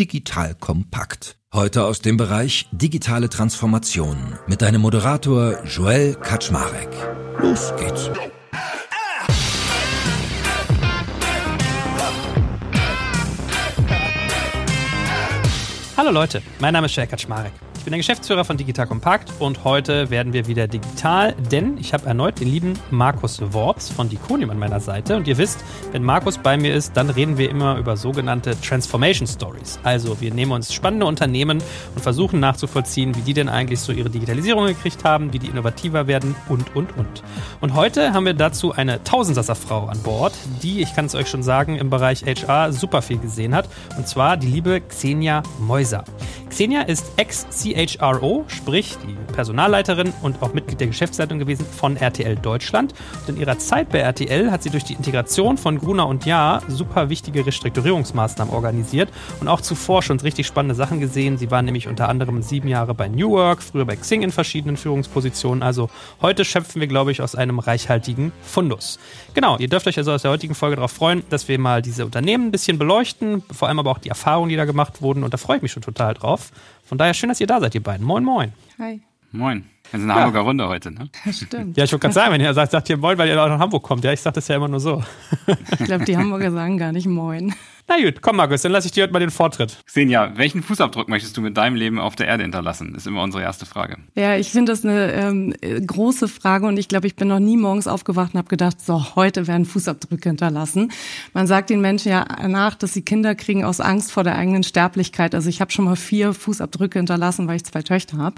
Digital Kompakt. Heute aus dem Bereich digitale Transformation mit deinem Moderator Joel Kaczmarek. Los geht's. Hallo Leute, mein Name ist Joel Kaczmarek. Bin der Geschäftsführer von Digital Compact und heute werden wir wieder digital, denn ich habe erneut den lieben Markus Worps von Diconium an meiner Seite. Und ihr wisst, wenn Markus bei mir ist, dann reden wir immer über sogenannte Transformation Stories. Also wir nehmen uns spannende Unternehmen und versuchen nachzuvollziehen, wie die denn eigentlich so ihre Digitalisierung gekriegt haben, wie die innovativer werden und, und, und. Und heute haben wir dazu eine Tausendsasser-Frau an Bord, die, ich kann es euch schon sagen, im Bereich HR super viel gesehen hat. Und zwar die liebe Xenia Meuser. Xenia ist Ex-CHRO, sprich die Personalleiterin und auch Mitglied der Geschäftsleitung gewesen von RTL Deutschland. Und in ihrer Zeit bei RTL hat sie durch die Integration von Gruner und Jahr super wichtige Restrukturierungsmaßnahmen organisiert und auch zuvor schon richtig spannende Sachen gesehen. Sie war nämlich unter anderem sieben Jahre bei New Work, früher bei Xing in verschiedenen Führungspositionen. Also heute schöpfen wir, glaube ich, aus einem reichhaltigen Fundus. Genau, ihr dürft euch also aus der heutigen Folge darauf freuen, dass wir mal diese Unternehmen ein bisschen beleuchten, vor allem aber auch die Erfahrungen, die da gemacht wurden. Und da freue ich mich schon total drauf. Von daher schön, dass ihr da seid, ihr beiden. Moin, moin. Hi. Moin. Wir sind eine ja. Hamburger Runde heute, ne? Ja, stimmt. Ja, ich wollte gerade sagen, wenn ihr sagt, sagt ihr Moin, weil ihr auch nach Hamburg kommt. Ja, ich sage das ja immer nur so. Ich glaube, die Hamburger sagen gar nicht Moin. Na gut, komm Markus, dann lasse ich dir heute mal den Vortritt. Xenia, welchen Fußabdruck möchtest du mit deinem Leben auf der Erde hinterlassen? Ist immer unsere erste Frage. Ja, ich finde das eine ähm, große Frage und ich glaube, ich bin noch nie morgens aufgewacht und habe gedacht, so, heute werden Fußabdrücke hinterlassen. Man sagt den Menschen ja nach, dass sie Kinder kriegen aus Angst vor der eigenen Sterblichkeit. Also ich habe schon mal vier Fußabdrücke hinterlassen, weil ich zwei Töchter habe.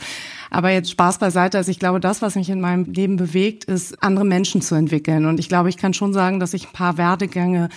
Aber jetzt Spaß beiseite. Also ich glaube, das, was mich in meinem Leben bewegt, ist, andere Menschen zu entwickeln. Und ich glaube, ich kann schon sagen, dass ich ein paar Werdegänge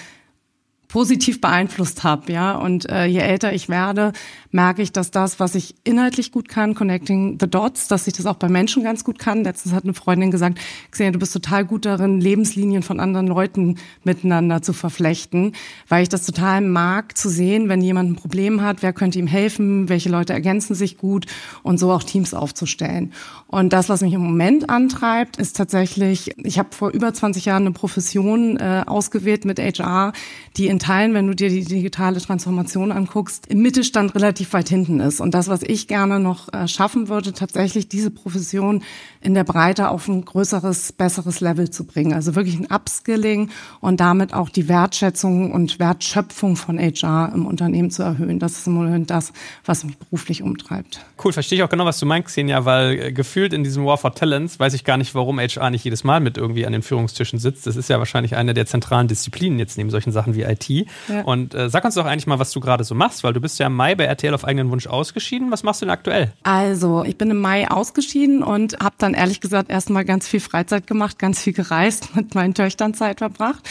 positiv beeinflusst habe, ja. Und äh, je älter ich werde, merke ich, dass das, was ich inhaltlich gut kann, connecting the dots, dass ich das auch bei Menschen ganz gut kann. Letztens hat eine Freundin gesagt, Xenia, du bist total gut darin, Lebenslinien von anderen Leuten miteinander zu verflechten, weil ich das total mag zu sehen, wenn jemand ein Problem hat, wer könnte ihm helfen, welche Leute ergänzen sich gut und so auch Teams aufzustellen. Und das, was mich im Moment antreibt, ist tatsächlich, ich habe vor über 20 Jahren eine Profession äh, ausgewählt mit HR, die in Teilen, wenn du dir die digitale Transformation anguckst, im Mittelstand relativ weit hinten ist. Und das, was ich gerne noch äh, schaffen würde, tatsächlich diese Profession in der Breite auf ein größeres, besseres Level zu bringen. Also wirklich ein Upskilling und damit auch die Wertschätzung und Wertschöpfung von HR im Unternehmen zu erhöhen. Das ist im Moment das, was mich beruflich umtreibt. Cool, verstehe ich auch genau, was du meinst, Xenia, weil äh, gefühlt in diesem War for Talents weiß ich gar nicht, warum HR nicht jedes Mal mit irgendwie an den Führungstischen sitzt. Das ist ja wahrscheinlich eine der zentralen Disziplinen jetzt neben solchen Sachen wie IT. Ja. Und äh, sag uns doch eigentlich mal, was du gerade so machst, weil du bist ja im Mai bei RTL auf eigenen Wunsch ausgeschieden. Was machst du denn aktuell? Also, ich bin im Mai ausgeschieden und habe dann ehrlich gesagt erstmal ganz viel Freizeit gemacht, ganz viel gereist, mit meinen Töchtern Zeit verbracht.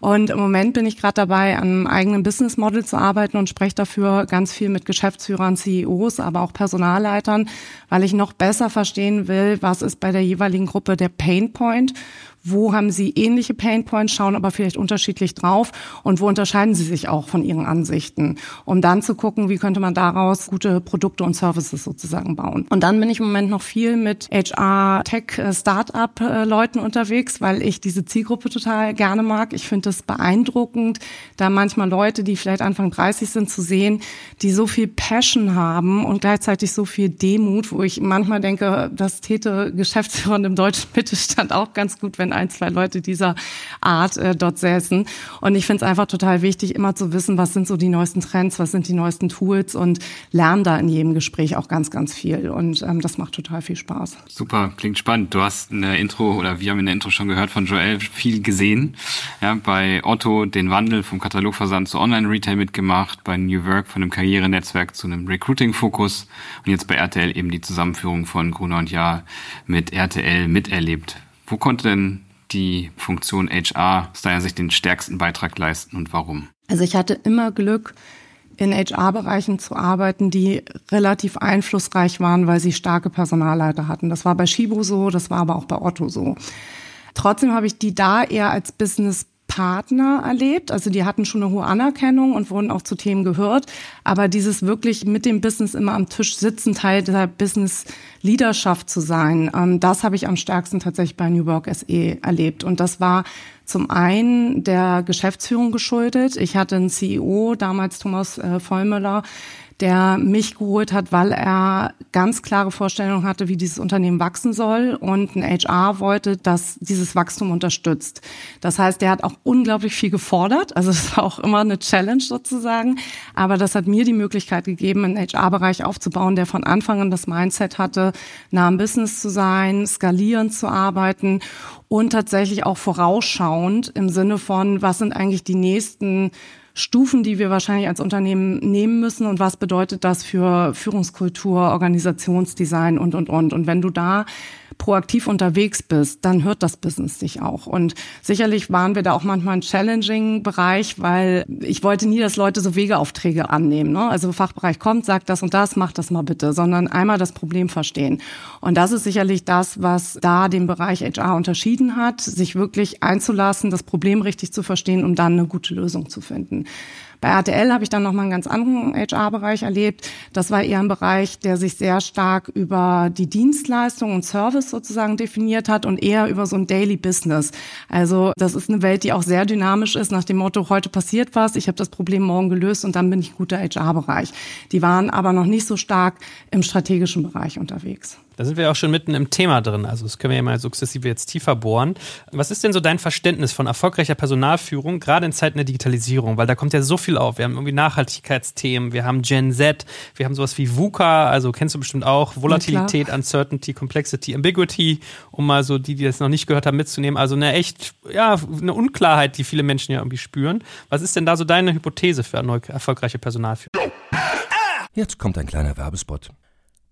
Und im Moment bin ich gerade dabei, an einem eigenen Business Model zu arbeiten und spreche dafür ganz viel mit Geschäftsführern, CEOs, aber auch Personalleitern, weil ich noch besser verstehen will, was ist bei der jeweiligen Gruppe der Pain Point wo haben sie ähnliche Painpoints, schauen aber vielleicht unterschiedlich drauf und wo unterscheiden sie sich auch von ihren Ansichten, um dann zu gucken, wie könnte man daraus gute Produkte und Services sozusagen bauen. Und dann bin ich im Moment noch viel mit HR, Tech, äh, Startup äh, Leuten unterwegs, weil ich diese Zielgruppe total gerne mag. Ich finde es beeindruckend, da manchmal Leute, die vielleicht Anfang 30 sind, zu sehen, die so viel Passion haben und gleichzeitig so viel Demut, wo ich manchmal denke, das täte Geschäftsführern im deutschen Mittelstand auch ganz gut, wenn ein, zwei Leute dieser Art äh, dort säßen. Und ich finde es einfach total wichtig, immer zu wissen, was sind so die neuesten Trends, was sind die neuesten Tools und lernen da in jedem Gespräch auch ganz, ganz viel. Und ähm, das macht total viel Spaß. Super, klingt spannend. Du hast in der Intro oder wir haben in der Intro schon gehört von Joel viel gesehen. Ja, bei Otto den Wandel vom Katalogversand zu Online-Retail mitgemacht, bei New Work von einem Karrierenetzwerk zu einem Recruiting-Fokus und jetzt bei RTL eben die Zusammenführung von Gruner und Jahr mit RTL miterlebt. Wo konnte denn die Funktion HR aus deiner Sicht den stärksten Beitrag leisten und warum? Also ich hatte immer Glück, in HR-Bereichen zu arbeiten, die relativ einflussreich waren, weil sie starke Personalleiter hatten. Das war bei Shibo so, das war aber auch bei Otto so. Trotzdem habe ich die da eher als Business Partner erlebt. Also die hatten schon eine hohe Anerkennung und wurden auch zu Themen gehört. Aber dieses wirklich mit dem Business immer am Tisch sitzen, Teil der Business Leaderschaft zu sein, ähm, das habe ich am stärksten tatsächlich bei New Work SE erlebt. Und das war zum einen der Geschäftsführung geschuldet. Ich hatte einen CEO, damals Thomas äh, Vollmüller, der mich geholt hat, weil er ganz klare Vorstellungen hatte, wie dieses Unternehmen wachsen soll. Und ein HR wollte, dass dieses Wachstum unterstützt. Das heißt, der hat auch unglaublich viel gefordert, also es war auch immer eine Challenge sozusagen, aber das hat mir die Möglichkeit gegeben, einen HR-Bereich aufzubauen, der von Anfang an das Mindset hatte, nah am Business zu sein, skalierend zu arbeiten und tatsächlich auch vorausschauend im Sinne von, was sind eigentlich die nächsten Stufen, die wir wahrscheinlich als Unternehmen nehmen müssen und was bedeutet das für Führungskultur, Organisationsdesign und, und, und. Und wenn du da proaktiv unterwegs bist, dann hört das Business dich auch. Und sicherlich waren wir da auch manchmal ein challenging Bereich, weil ich wollte nie, dass Leute so Wegeaufträge annehmen. Ne? Also Fachbereich kommt, sagt das und das, macht das mal bitte, sondern einmal das Problem verstehen. Und das ist sicherlich das, was da den Bereich HR unterschieden hat, sich wirklich einzulassen, das Problem richtig zu verstehen, um dann eine gute Lösung zu finden. Bei RTL habe ich dann nochmal einen ganz anderen HR-Bereich erlebt. Das war eher ein Bereich, der sich sehr stark über die Dienstleistung und Service sozusagen definiert hat und eher über so ein Daily Business. Also das ist eine Welt, die auch sehr dynamisch ist, nach dem Motto, heute passiert was, ich habe das Problem morgen gelöst und dann bin ich guter HR-Bereich. Die waren aber noch nicht so stark im strategischen Bereich unterwegs. Da sind wir auch schon mitten im Thema drin. Also das können wir ja mal sukzessive jetzt tiefer bohren. Was ist denn so dein Verständnis von erfolgreicher Personalführung, gerade in Zeiten der Digitalisierung? Weil da kommt ja so viel auf. Wir haben irgendwie Nachhaltigkeitsthemen, wir haben Gen Z, wir haben sowas wie VUCA, also kennst du bestimmt auch, Volatilität, Uncertainty, Complexity, Ambiguity, um mal so die, die das noch nicht gehört haben, mitzunehmen. Also eine echt, ja, eine Unklarheit, die viele Menschen ja irgendwie spüren. Was ist denn da so deine Hypothese für eine erfolgreiche Personalführung? Jetzt kommt ein kleiner Werbespot.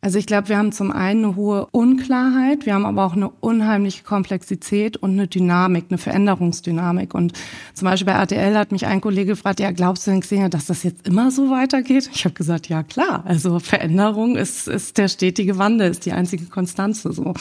Also ich glaube, wir haben zum einen eine hohe Unklarheit, wir haben aber auch eine unheimliche Komplexität und eine Dynamik, eine Veränderungsdynamik. Und zum Beispiel bei RTL hat mich ein Kollege gefragt, ja, glaubst du denn, Xenia, dass das jetzt immer so weitergeht? Ich habe gesagt, ja klar. Also Veränderung ist, ist der stetige Wandel, ist die einzige Konstanze so.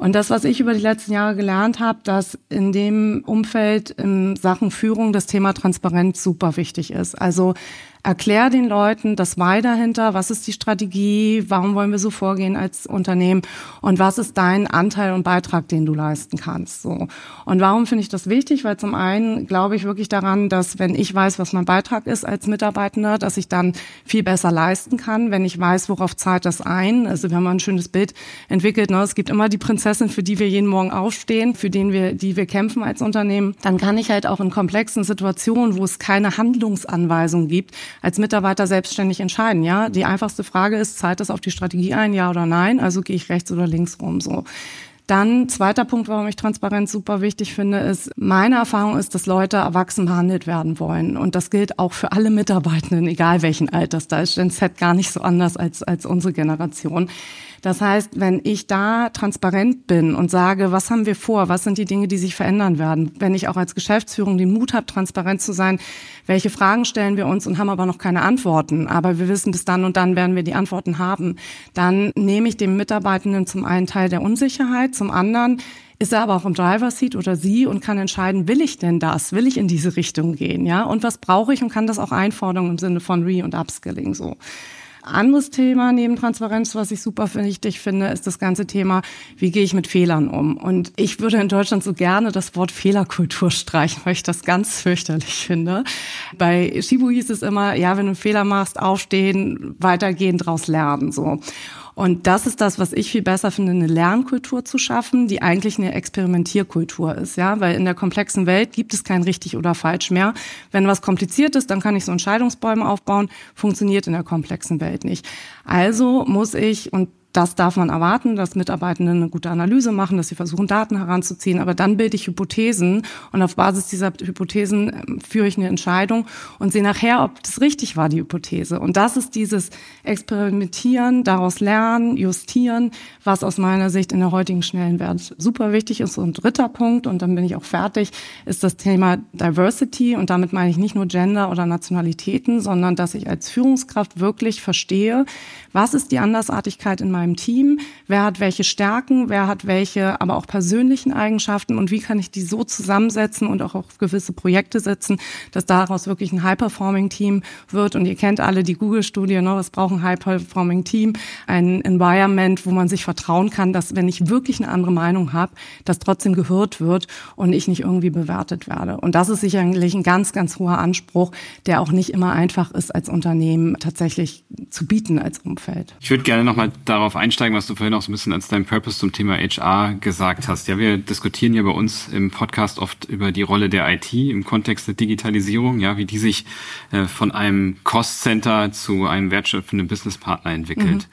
Und das, was ich über die letzten Jahre gelernt habe, dass in dem Umfeld in Sachen Führung das Thema Transparenz super wichtig ist. Also Erklär den Leuten das Why dahinter, was ist die Strategie, warum wollen wir so vorgehen als Unternehmen und was ist dein Anteil und Beitrag, den du leisten kannst. So. Und warum finde ich das wichtig? Weil zum einen glaube ich wirklich daran, dass wenn ich weiß, was mein Beitrag ist als Mitarbeitender, dass ich dann viel besser leisten kann, wenn ich weiß, worauf zahlt das ein. Also wir haben mal ein schönes Bild entwickelt. Ne? Es gibt immer die Prinzessin, für die wir jeden Morgen aufstehen, für den wir, die wir kämpfen als Unternehmen. Dann kann ich halt auch in komplexen Situationen, wo es keine Handlungsanweisung gibt, als Mitarbeiter selbstständig entscheiden. Ja, die einfachste Frage ist, zahlt das auf die Strategie ein, ja oder nein? Also gehe ich rechts oder links rum so. Dann zweiter Punkt, warum ich Transparenz super wichtig finde, ist, meine Erfahrung ist, dass Leute erwachsen behandelt werden wollen. Und das gilt auch für alle Mitarbeitenden, egal welchen Alters. Da ist Gen Z gar nicht so anders als, als unsere Generation. Das heißt, wenn ich da transparent bin und sage, was haben wir vor, was sind die Dinge, die sich verändern werden, wenn ich auch als Geschäftsführung den Mut habe, transparent zu sein, welche Fragen stellen wir uns und haben aber noch keine Antworten, aber wir wissen, bis dann und dann werden wir die Antworten haben, dann nehme ich dem Mitarbeitenden zum einen Teil der Unsicherheit, zum anderen ist er aber auch im Driver Seat oder sie und kann entscheiden, will ich denn das? Will ich in diese Richtung gehen? Ja? Und was brauche ich und kann das auch einfordern im Sinne von Re- und Upskilling so. Anderes Thema neben Transparenz, was ich super wichtig finde, ist das ganze Thema, wie gehe ich mit Fehlern um? Und ich würde in Deutschland so gerne das Wort Fehlerkultur streichen, weil ich das ganz fürchterlich finde. Bei Shibu hieß es immer, ja, wenn du einen Fehler machst, aufstehen, weitergehen, draus lernen, so. Und das ist das, was ich viel besser finde, eine Lernkultur zu schaffen, die eigentlich eine Experimentierkultur ist, ja, weil in der komplexen Welt gibt es kein richtig oder falsch mehr. Wenn was kompliziert ist, dann kann ich so Entscheidungsbäume aufbauen, funktioniert in der komplexen Welt nicht. Also muss ich, und das darf man erwarten, dass Mitarbeitende eine gute Analyse machen, dass sie versuchen, Daten heranzuziehen. Aber dann bilde ich Hypothesen und auf Basis dieser Hypothesen ähm, führe ich eine Entscheidung und sehe nachher, ob das richtig war, die Hypothese. Und das ist dieses Experimentieren, daraus lernen, justieren, was aus meiner Sicht in der heutigen schnellen Welt super wichtig ist. Und dritter Punkt, und dann bin ich auch fertig, ist das Thema Diversity. Und damit meine ich nicht nur Gender oder Nationalitäten, sondern dass ich als Führungskraft wirklich verstehe, was ist die Andersartigkeit in meinem meinem Team, wer hat welche Stärken, wer hat welche, aber auch persönlichen Eigenschaften und wie kann ich die so zusammensetzen und auch auf gewisse Projekte setzen, dass daraus wirklich ein High-Performing-Team wird. Und ihr kennt alle die Google-Studie, ne? was braucht ein High-Performing-Team? Ein Environment, wo man sich vertrauen kann, dass wenn ich wirklich eine andere Meinung habe, dass trotzdem gehört wird und ich nicht irgendwie bewertet werde. Und das ist sicherlich ein ganz, ganz hoher Anspruch, der auch nicht immer einfach ist, als Unternehmen tatsächlich zu bieten als Umfeld. Ich würde gerne nochmal darauf darauf einsteigen, was du vorhin auch so ein bisschen als dein Purpose zum Thema HR gesagt hast. Ja, wir diskutieren ja bei uns im Podcast oft über die Rolle der IT im Kontext der Digitalisierung, ja, wie die sich äh, von einem Cost Center zu einem wertschöpfenden Businesspartner entwickelt.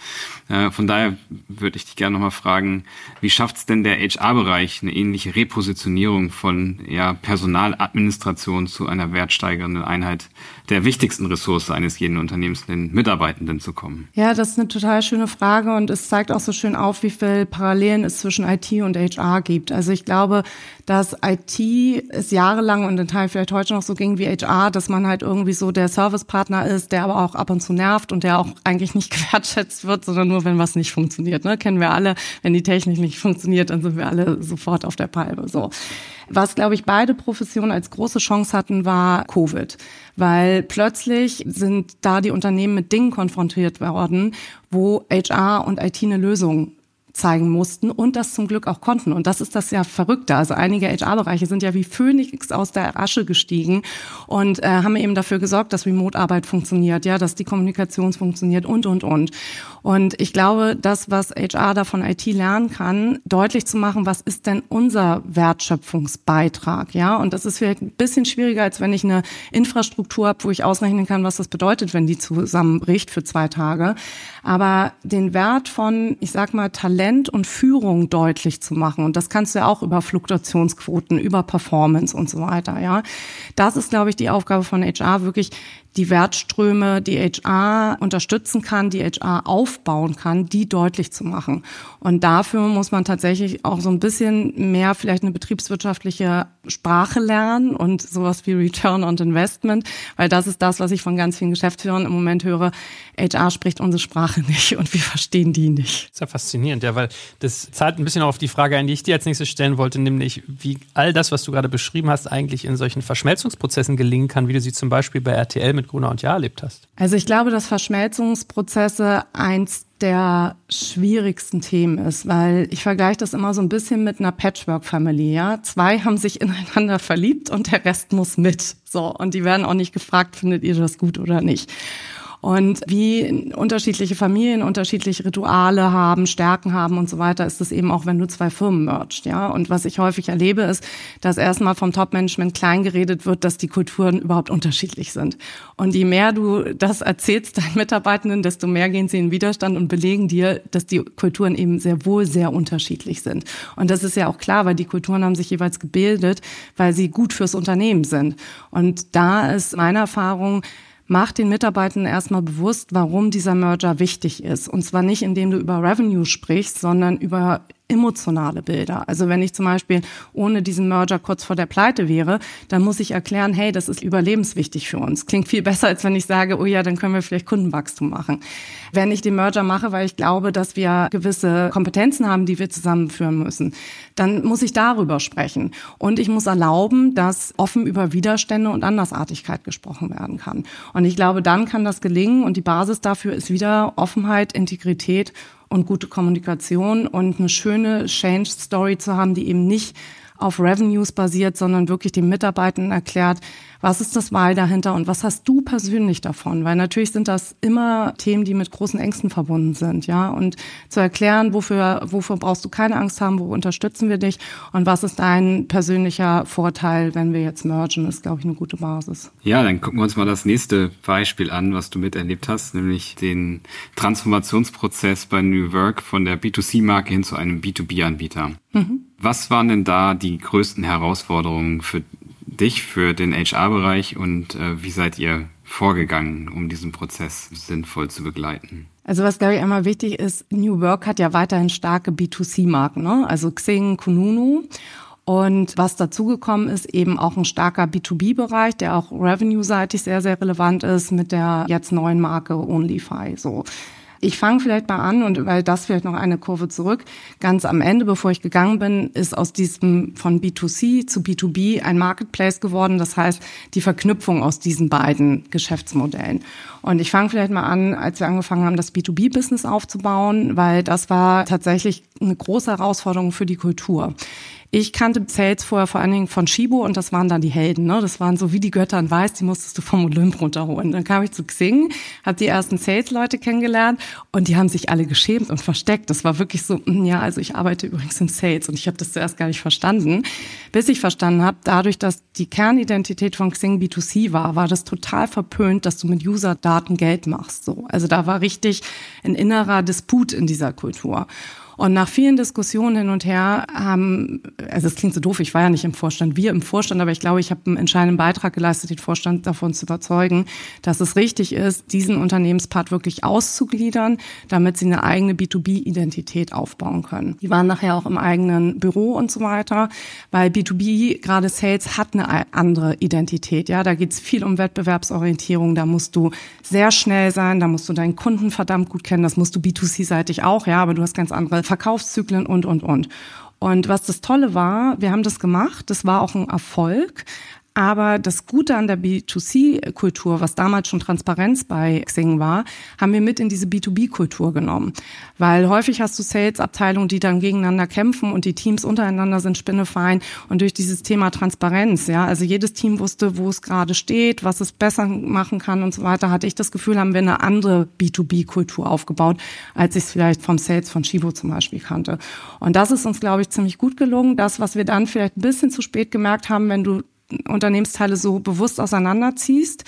Mhm. Äh, von daher würde ich dich gerne nochmal fragen, wie schafft es denn der HR-Bereich eine ähnliche Repositionierung von ja, Personaladministration zu einer wertsteigernden Einheit der wichtigsten Ressource eines jeden Unternehmens, den Mitarbeitenden zu kommen? Ja, das ist eine total schöne Frage und es zeigt auch so schön auf, wie viel Parallelen es zwischen IT und HR gibt. Also ich glaube, dass IT es jahrelang und in Teilen vielleicht heute noch so ging wie HR, dass man halt irgendwie so der Servicepartner ist, der aber auch ab und zu nervt und der auch eigentlich nicht gewertschätzt wird, sondern nur, wenn was nicht funktioniert. Ne? Kennen wir alle, wenn die Technik nicht funktioniert, dann sind wir alle sofort auf der Palme. So. Was, glaube ich, beide Professionen als große Chance hatten, war Covid. Weil plötzlich sind da die Unternehmen mit Dingen konfrontiert worden, wo HR und IT eine Lösung zeigen mussten und das zum Glück auch konnten. Und das ist das ja Verrückte. Also einige HR-Bereiche sind ja wie Phönix aus der Asche gestiegen und äh, haben eben dafür gesorgt, dass Remote-Arbeit funktioniert, ja, dass die Kommunikation funktioniert und, und, und. Und ich glaube, das, was HR da von IT lernen kann, deutlich zu machen, was ist denn unser Wertschöpfungsbeitrag, ja? Und das ist vielleicht ein bisschen schwieriger, als wenn ich eine Infrastruktur habe, wo ich ausrechnen kann, was das bedeutet, wenn die zusammenbricht für zwei Tage. Aber den Wert von, ich sag mal, Talent und Führung deutlich zu machen, und das kannst du ja auch über Fluktuationsquoten, über Performance und so weiter, ja. Das ist, glaube ich, die Aufgabe von HR, wirklich die Wertströme, die HR unterstützen kann, die HR aufbauen kann, die deutlich zu machen. Und dafür muss man tatsächlich auch so ein bisschen mehr vielleicht eine betriebswirtschaftliche Sprache lernen und sowas wie Return on Investment, weil das ist das, was ich von ganz vielen Geschäftsführern im Moment höre. HR spricht unsere Sprache nicht und wir verstehen die nicht. Das ist ja faszinierend, ja, weil das zahlt ein bisschen auf die Frage ein, die ich dir als nächstes stellen wollte, nämlich wie all das, was du gerade beschrieben hast, eigentlich in solchen Verschmelzungsprozessen gelingen kann, wie du sie zum Beispiel bei RTL mit Gruner und Jahr erlebt hast. Also ich glaube, dass Verschmelzungsprozesse eins der schwierigsten Themen ist, weil ich vergleiche das immer so ein bisschen mit einer Patchwork-Familie. Ja? Zwei haben sich ineinander verliebt und der Rest muss mit. So und die werden auch nicht gefragt, findet ihr das gut oder nicht. Und wie unterschiedliche Familien unterschiedliche Rituale haben, Stärken haben und so weiter, ist es eben auch, wenn du zwei Firmen mergst, ja. Und was ich häufig erlebe, ist, dass erstmal vom Top-Management klein geredet wird, dass die Kulturen überhaupt unterschiedlich sind. Und je mehr du das erzählst deinen Mitarbeitenden, desto mehr gehen sie in Widerstand und belegen dir, dass die Kulturen eben sehr wohl sehr unterschiedlich sind. Und das ist ja auch klar, weil die Kulturen haben sich jeweils gebildet, weil sie gut fürs Unternehmen sind. Und da ist meine Erfahrung, mach den Mitarbeitern erstmal bewusst, warum dieser Merger wichtig ist. Und zwar nicht, indem du über Revenue sprichst, sondern über emotionale Bilder. Also wenn ich zum Beispiel ohne diesen Merger kurz vor der Pleite wäre, dann muss ich erklären, hey, das ist überlebenswichtig für uns. Klingt viel besser, als wenn ich sage, oh ja, dann können wir vielleicht Kundenwachstum machen. Wenn ich den Merger mache, weil ich glaube, dass wir gewisse Kompetenzen haben, die wir zusammenführen müssen, dann muss ich darüber sprechen. Und ich muss erlauben, dass offen über Widerstände und Andersartigkeit gesprochen werden kann. Und ich glaube, dann kann das gelingen. Und die Basis dafür ist wieder Offenheit, Integrität und gute Kommunikation und eine schöne Change Story zu haben, die eben nicht auf Revenues basiert, sondern wirklich den Mitarbeitenden erklärt, was ist das Wahl dahinter und was hast du persönlich davon? Weil natürlich sind das immer Themen, die mit großen Ängsten verbunden sind, ja. Und zu erklären, wofür, wofür brauchst du keine Angst haben, wo unterstützen wir dich und was ist dein persönlicher Vorteil, wenn wir jetzt mergen, ist, glaube ich, eine gute Basis. Ja, dann gucken wir uns mal das nächste Beispiel an, was du miterlebt hast, nämlich den Transformationsprozess bei New Work von der B2C-Marke hin zu einem B2B-Anbieter. Mhm. Was waren denn da die größten Herausforderungen für dich, für den HR-Bereich und äh, wie seid ihr vorgegangen, um diesen Prozess sinnvoll zu begleiten? Also was, glaube ich, einmal wichtig ist, New Work hat ja weiterhin starke B2C-Marken, ne? also Xing, Kununu. Und was dazugekommen ist, eben auch ein starker B2B-Bereich, der auch revenue-seitig sehr, sehr relevant ist mit der jetzt neuen Marke OnlyFi. So. Ich fange vielleicht mal an und weil das vielleicht noch eine Kurve zurück. Ganz am Ende, bevor ich gegangen bin, ist aus diesem von B2C zu B2B ein Marketplace geworden. Das heißt, die Verknüpfung aus diesen beiden Geschäftsmodellen. Und ich fange vielleicht mal an, als wir angefangen haben, das B2B-Business aufzubauen, weil das war tatsächlich eine große Herausforderung für die Kultur. Ich kannte Sales vorher vor allen Dingen von Shibo und das waren dann die Helden. Ne? Das waren so wie die Götter in Weiß, die musstest du vom Olymp runterholen. Dann kam ich zu Xing, habe die ersten Sales-Leute kennengelernt und die haben sich alle geschämt und versteckt. Das war wirklich so, hm, ja, also ich arbeite übrigens im Sales und ich habe das zuerst gar nicht verstanden. Bis ich verstanden habe, dadurch, dass die Kernidentität von Xing B2C war, war das total verpönt, dass du mit User-Daten Geld machst. So. Also da war richtig ein innerer Disput in dieser Kultur. Und nach vielen Diskussionen hin und her haben, also es klingt so doof, ich war ja nicht im Vorstand, wir im Vorstand, aber ich glaube, ich habe einen entscheidenden Beitrag geleistet, den Vorstand davon zu überzeugen, dass es richtig ist, diesen Unternehmenspart wirklich auszugliedern, damit sie eine eigene B2B-Identität aufbauen können. Die waren nachher auch im eigenen Büro und so weiter, weil B2B, gerade Sales, hat eine andere Identität. Ja, da geht es viel um Wettbewerbsorientierung, da musst du sehr schnell sein, da musst du deinen Kunden verdammt gut kennen, das musst du B2C-seitig auch, ja, aber du hast ganz andere Verkaufszyklen und, und, und. Und was das Tolle war, wir haben das gemacht, das war auch ein Erfolg, aber das Gute an der B2C-Kultur, was damals schon Transparenz bei Xing war, haben wir mit in diese B2B-Kultur genommen. Weil häufig hast du Sales-Abteilungen, die dann gegeneinander kämpfen und die Teams untereinander sind spinnefein. Und durch dieses Thema Transparenz, ja, also jedes Team wusste, wo es gerade steht, was es besser machen kann und so weiter, hatte ich das Gefühl, haben wir eine andere B2B-Kultur aufgebaut, als ich es vielleicht vom Sales von Chivo zum Beispiel kannte. Und das ist uns, glaube ich, ziemlich gut gelungen. Das, was wir dann vielleicht ein bisschen zu spät gemerkt haben, wenn du Unternehmensteile so bewusst auseinanderziehst,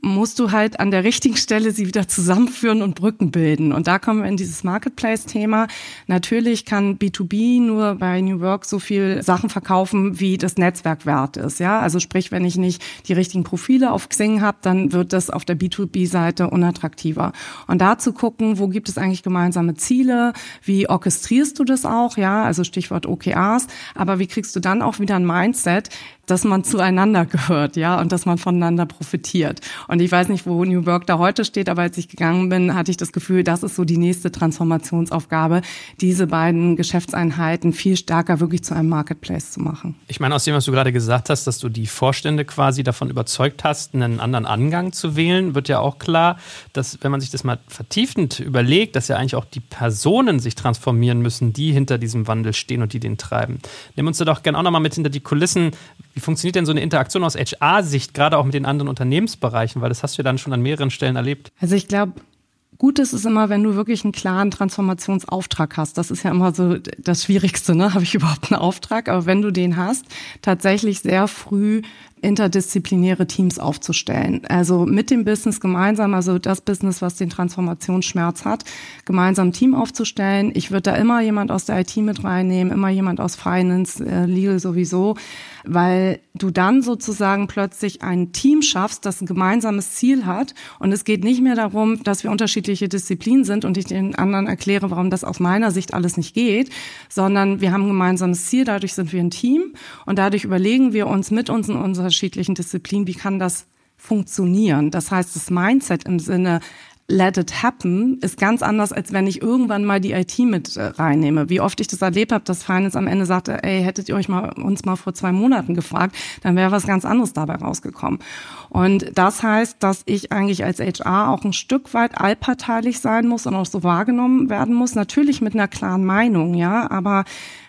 musst du halt an der richtigen Stelle sie wieder zusammenführen und Brücken bilden. Und da kommen wir in dieses Marketplace-Thema. Natürlich kann B2B nur bei New Work so viel Sachen verkaufen, wie das Netzwerk wert ist. Ja, also sprich, wenn ich nicht die richtigen Profile auf Xing habe, dann wird das auf der B2B-Seite unattraktiver. Und da zu gucken, wo gibt es eigentlich gemeinsame Ziele? Wie orchestrierst du das auch? Ja, also Stichwort OKRs. Aber wie kriegst du dann auch wieder ein Mindset, dass man zueinander gehört, ja, und dass man voneinander profitiert. Und ich weiß nicht, wo New Work da heute steht, aber als ich gegangen bin, hatte ich das Gefühl, das ist so die nächste Transformationsaufgabe, diese beiden Geschäftseinheiten viel stärker wirklich zu einem Marketplace zu machen. Ich meine, aus dem, was du gerade gesagt hast, dass du die Vorstände quasi davon überzeugt hast, einen anderen Angang zu wählen, wird ja auch klar, dass, wenn man sich das mal vertiefend überlegt, dass ja eigentlich auch die Personen sich transformieren müssen, die hinter diesem Wandel stehen und die den treiben. Nimm uns da doch gerne auch nochmal mit hinter die Kulissen. Wie funktioniert denn so eine Interaktion aus HR-Sicht, gerade auch mit den anderen Unternehmensbereichen? Weil das hast du ja dann schon an mehreren Stellen erlebt. Also ich glaube, gut ist es immer, wenn du wirklich einen klaren Transformationsauftrag hast. Das ist ja immer so das Schwierigste, ne? Habe ich überhaupt einen Auftrag? Aber wenn du den hast, tatsächlich sehr früh interdisziplinäre Teams aufzustellen. Also mit dem Business gemeinsam, also das Business, was den Transformationsschmerz hat, gemeinsam ein Team aufzustellen. Ich würde da immer jemand aus der IT mit reinnehmen, immer jemand aus Finance, äh, Legal sowieso, weil du dann sozusagen plötzlich ein Team schaffst, das ein gemeinsames Ziel hat. Und es geht nicht mehr darum, dass wir unterschiedliche Disziplinen sind und ich den anderen erkläre, warum das aus meiner Sicht alles nicht geht, sondern wir haben ein gemeinsames Ziel, dadurch sind wir ein Team und dadurch überlegen wir uns mit unseren unterschiedlichen Disziplinen, wie kann das funktionieren. Das heißt, das Mindset im Sinne, let it happen ist ganz anders, als wenn ich irgendwann mal die IT mit äh, reinnehme. Wie oft ich das erlebt habe, dass Finance am Ende sagte, ey, hättet ihr euch mal uns mal vor zwei Monaten gefragt, dann wäre was ganz anderes dabei rausgekommen. Und das heißt, dass ich eigentlich als HR auch ein Stück weit allparteilich sein muss und auch so wahrgenommen werden muss. Natürlich mit einer klaren Meinung, ja, aber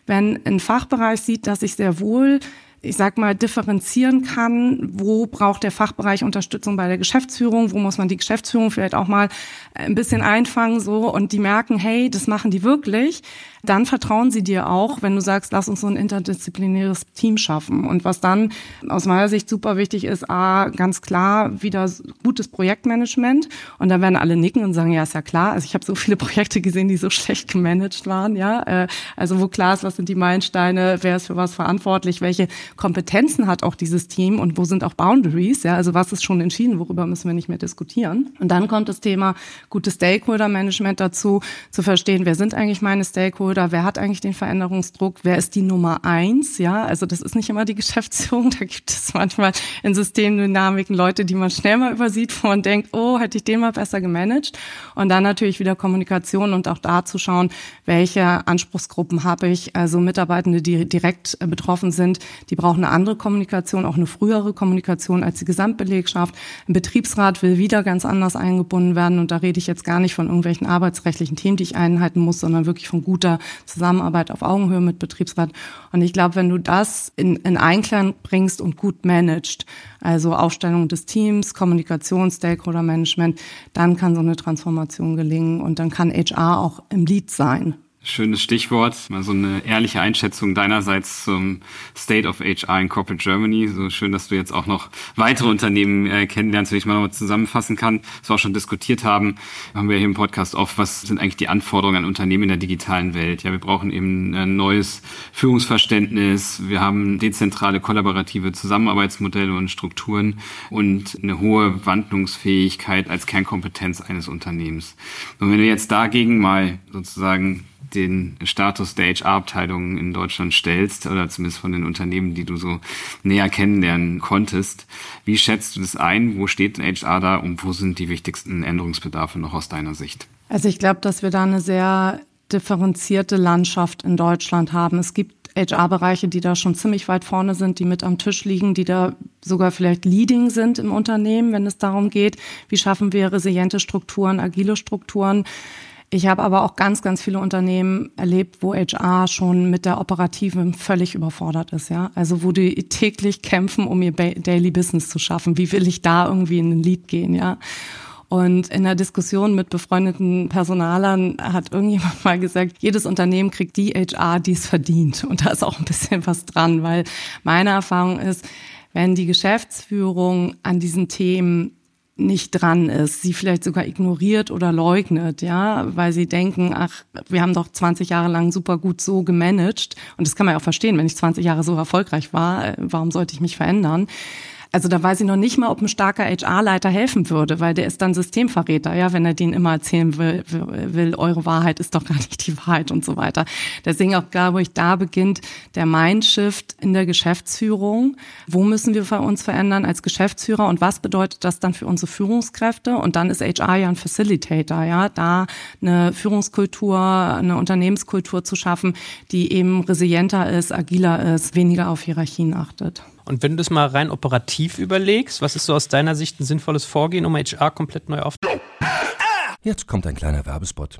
wenn ein Fachbereich sieht, dass ich sehr wohl ich sag mal, differenzieren kann, wo braucht der Fachbereich Unterstützung bei der Geschäftsführung, wo muss man die Geschäftsführung vielleicht auch mal ein bisschen einfangen, so, und die merken, hey, das machen die wirklich, dann vertrauen sie dir auch, wenn du sagst, lass uns so ein interdisziplinäres Team schaffen. Und was dann aus meiner Sicht super wichtig ist, A, ganz klar, wieder gutes Projektmanagement. Und da werden alle nicken und sagen, ja, ist ja klar. Also ich habe so viele Projekte gesehen, die so schlecht gemanagt waren, ja. Äh, also wo klar ist, was sind die Meilensteine, wer ist für was verantwortlich, welche Kompetenzen hat auch dieses Team und wo sind auch Boundaries, ja. Also was ist schon entschieden, worüber müssen wir nicht mehr diskutieren. Und dann kommt das Thema gutes Stakeholder-Management dazu, zu verstehen, wer sind eigentlich meine Stakeholder, oder wer hat eigentlich den Veränderungsdruck, wer ist die Nummer eins, ja, also das ist nicht immer die Geschäftsführung, da gibt es manchmal in Systemdynamiken Leute, die man schnell mal übersieht, wo man denkt, oh, hätte ich den mal besser gemanagt? Und dann natürlich wieder Kommunikation und auch da zu schauen, welche Anspruchsgruppen habe ich, also Mitarbeitende, die direkt äh, betroffen sind, die brauchen eine andere Kommunikation, auch eine frühere Kommunikation als die Gesamtbelegschaft. Ein Betriebsrat will wieder ganz anders eingebunden werden. Und da rede ich jetzt gar nicht von irgendwelchen arbeitsrechtlichen Themen, die ich einhalten muss, sondern wirklich von guter Zusammenarbeit auf Augenhöhe mit Betriebsrat. Und ich glaube, wenn du das in, in Einklang bringst und gut managst, also Aufstellung des Teams, Kommunikation, Stakeholder-Management, dann kann so eine Transformation gelingen und dann kann HR auch im Lead sein Schönes Stichwort, mal so eine ehrliche Einschätzung deinerseits zum State of HR in Corporate Germany. So schön, dass du jetzt auch noch weitere Unternehmen äh, kennenlernst, wenn ich mal zusammenfassen kann, was wir auch schon diskutiert haben, haben wir hier im Podcast oft, was sind eigentlich die Anforderungen an Unternehmen in der digitalen Welt? Ja, wir brauchen eben ein neues Führungsverständnis, wir haben dezentrale, kollaborative Zusammenarbeitsmodelle und Strukturen und eine hohe Wandlungsfähigkeit als Kernkompetenz eines Unternehmens. Und wenn du jetzt dagegen mal sozusagen den Status der HR-Abteilung in Deutschland stellst, oder zumindest von den Unternehmen, die du so näher kennenlernen konntest. Wie schätzt du das ein? Wo steht HR da und wo sind die wichtigsten Änderungsbedarfe noch aus deiner Sicht? Also ich glaube, dass wir da eine sehr differenzierte Landschaft in Deutschland haben. Es gibt HR-Bereiche, die da schon ziemlich weit vorne sind, die mit am Tisch liegen, die da sogar vielleicht leading sind im Unternehmen, wenn es darum geht, wie schaffen wir resiliente Strukturen, agile Strukturen. Ich habe aber auch ganz, ganz viele Unternehmen erlebt, wo HR schon mit der Operativen völlig überfordert ist, ja. Also wo die täglich kämpfen, um ihr Daily Business zu schaffen. Wie will ich da irgendwie in ein Lied gehen, ja? Und in der Diskussion mit befreundeten Personalern hat irgendjemand mal gesagt, jedes Unternehmen kriegt die HR, die es verdient. Und da ist auch ein bisschen was dran, weil meine Erfahrung ist, wenn die Geschäftsführung an diesen Themen nicht dran ist, sie vielleicht sogar ignoriert oder leugnet, ja, weil sie denken, ach, wir haben doch 20 Jahre lang super gut so gemanagt und das kann man ja auch verstehen, wenn ich 20 Jahre so erfolgreich war, äh, warum sollte ich mich verändern? Also da weiß ich noch nicht mal, ob ein starker HR-Leiter helfen würde, weil der ist dann Systemverräter, ja, wenn er denen immer erzählen will, will, eure Wahrheit ist doch gar nicht die Wahrheit und so weiter. Deswegen auch, glaube ich, da beginnt der Mindshift in der Geschäftsführung. Wo müssen wir uns verändern als Geschäftsführer und was bedeutet das dann für unsere Führungskräfte? Und dann ist HR ja ein Facilitator, ja, da eine Führungskultur, eine Unternehmenskultur zu schaffen, die eben resilienter ist, agiler ist, weniger auf Hierarchien achtet. Und wenn du das mal rein operativ überlegst, was ist so aus deiner Sicht ein sinnvolles Vorgehen, um HR komplett neu auf... Jetzt kommt ein kleiner Werbespot.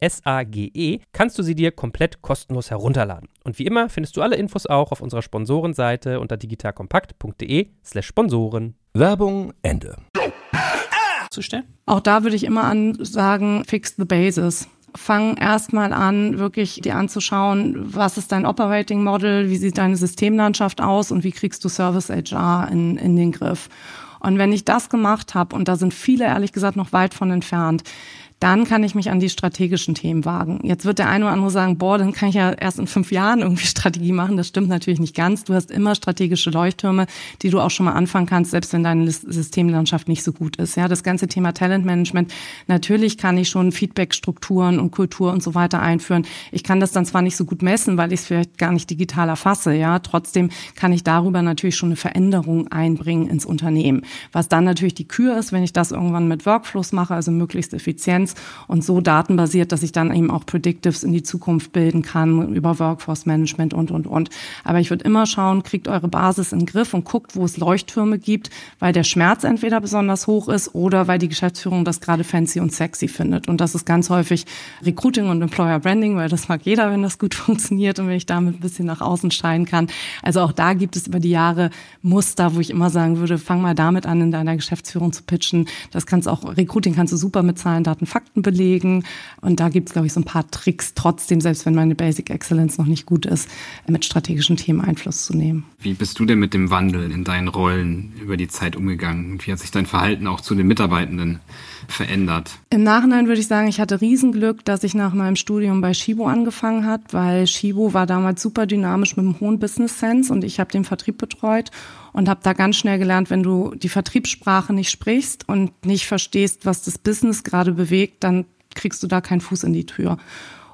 S-A-G-E, kannst du sie dir komplett kostenlos herunterladen. Und wie immer findest du alle Infos auch auf unserer Sponsorenseite unter digitalkompakt.de slash Sponsoren. Werbung Ende. Auch da würde ich immer an sagen, fix the basis. Fang erstmal an, wirklich dir anzuschauen, was ist dein Operating Model, wie sieht deine Systemlandschaft aus und wie kriegst du Service HR in, in den Griff. Und wenn ich das gemacht habe, und da sind viele ehrlich gesagt noch weit von entfernt, dann kann ich mich an die strategischen Themen wagen. Jetzt wird der eine oder andere sagen, boah, dann kann ich ja erst in fünf Jahren irgendwie Strategie machen. Das stimmt natürlich nicht ganz. Du hast immer strategische Leuchttürme, die du auch schon mal anfangen kannst, selbst wenn deine Systemlandschaft nicht so gut ist. Ja, das ganze Thema Talentmanagement. Natürlich kann ich schon Feedbackstrukturen und Kultur und so weiter einführen. Ich kann das dann zwar nicht so gut messen, weil ich es vielleicht gar nicht digital erfasse. Ja, trotzdem kann ich darüber natürlich schon eine Veränderung einbringen ins Unternehmen. Was dann natürlich die Kür ist, wenn ich das irgendwann mit Workflows mache, also möglichst effizient Und so datenbasiert, dass ich dann eben auch Predictives in die Zukunft bilden kann über Workforce Management und, und, und. Aber ich würde immer schauen, kriegt eure Basis in den Griff und guckt, wo es Leuchttürme gibt, weil der Schmerz entweder besonders hoch ist oder weil die Geschäftsführung das gerade fancy und sexy findet. Und das ist ganz häufig Recruiting und Employer Branding, weil das mag jeder, wenn das gut funktioniert und wenn ich damit ein bisschen nach außen scheinen kann. Also auch da gibt es über die Jahre Muster, wo ich immer sagen würde, fang mal damit an, in deiner Geschäftsführung zu pitchen. Das kannst auch, Recruiting kannst du super mit Zahlen, Daten, Fakten belegen. Und da gibt es, glaube ich, so ein paar Tricks, trotzdem, selbst wenn meine Basic Excellence noch nicht gut ist, mit strategischen Themen Einfluss zu nehmen. Wie bist du denn mit dem Wandel in deinen Rollen über die Zeit umgegangen? Und wie hat sich dein Verhalten auch zu den Mitarbeitenden verändert? Im Nachhinein würde ich sagen, ich hatte Riesenglück, dass ich nach meinem Studium bei Shibo angefangen hat, weil Shibo war damals super dynamisch mit einem hohen Business Sense und ich habe den Vertrieb betreut und habe da ganz schnell gelernt, wenn du die Vertriebssprache nicht sprichst und nicht verstehst, was das Business gerade bewegt, dann kriegst du da keinen Fuß in die Tür.